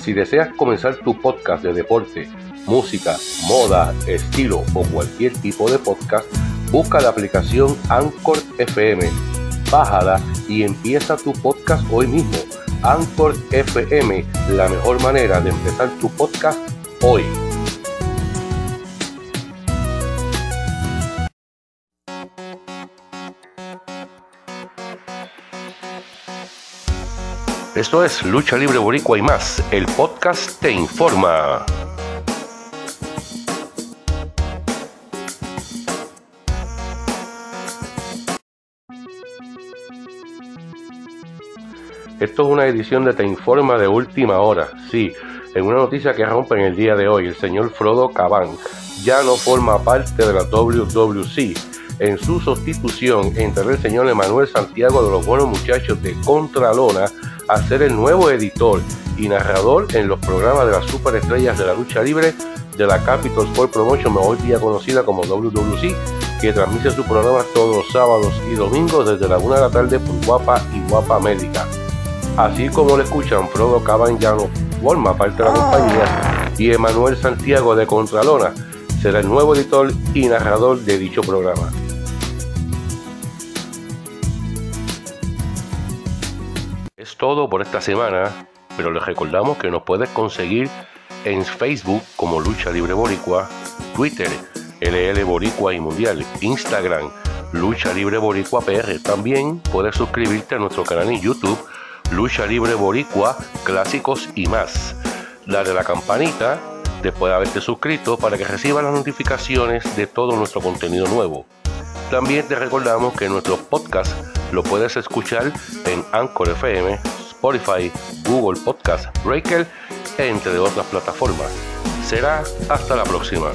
Si deseas comenzar tu podcast de deporte, música, moda, estilo o cualquier tipo de podcast, busca la aplicación Anchor FM, bájala y empieza tu podcast hoy mismo. Anchor FM, la mejor manera de empezar tu podcast hoy. Esto es Lucha Libre Boricua y más. El podcast te informa. Esto es una edición de Te Informa de última hora. Sí, en una noticia que rompe en el día de hoy, el señor Frodo Cabán ya no forma parte de la WWC. En su sustitución entrará el señor Emanuel Santiago de los Buenos Muchachos de Contralona a ser el nuevo editor y narrador en los programas de las superestrellas de la lucha libre de la Capital Sport Promotion, hoy día conocida como WWC, que transmite sus programas todos los sábados y domingos desde la 1 de la tarde por Guapa y Guapa América. Así como le escuchan, Frodo Cabanyano forma parte de la compañía y Emanuel Santiago de Contralona será el nuevo editor y narrador de dicho programa. Es todo por esta semana, pero les recordamos que nos puedes conseguir en Facebook como Lucha Libre Boricua, Twitter LL Boricua y Mundial, Instagram Lucha Libre Boricua PR. También puedes suscribirte a nuestro canal en YouTube Lucha Libre Boricua, Clásicos y más. Dale la campanita después de haberte suscrito para que recibas las notificaciones de todo nuestro contenido nuevo. También te recordamos que nuestro podcast lo puedes escuchar en Anchor FM, Spotify, Google Podcast, Breaker, entre otras plataformas. Será hasta la próxima.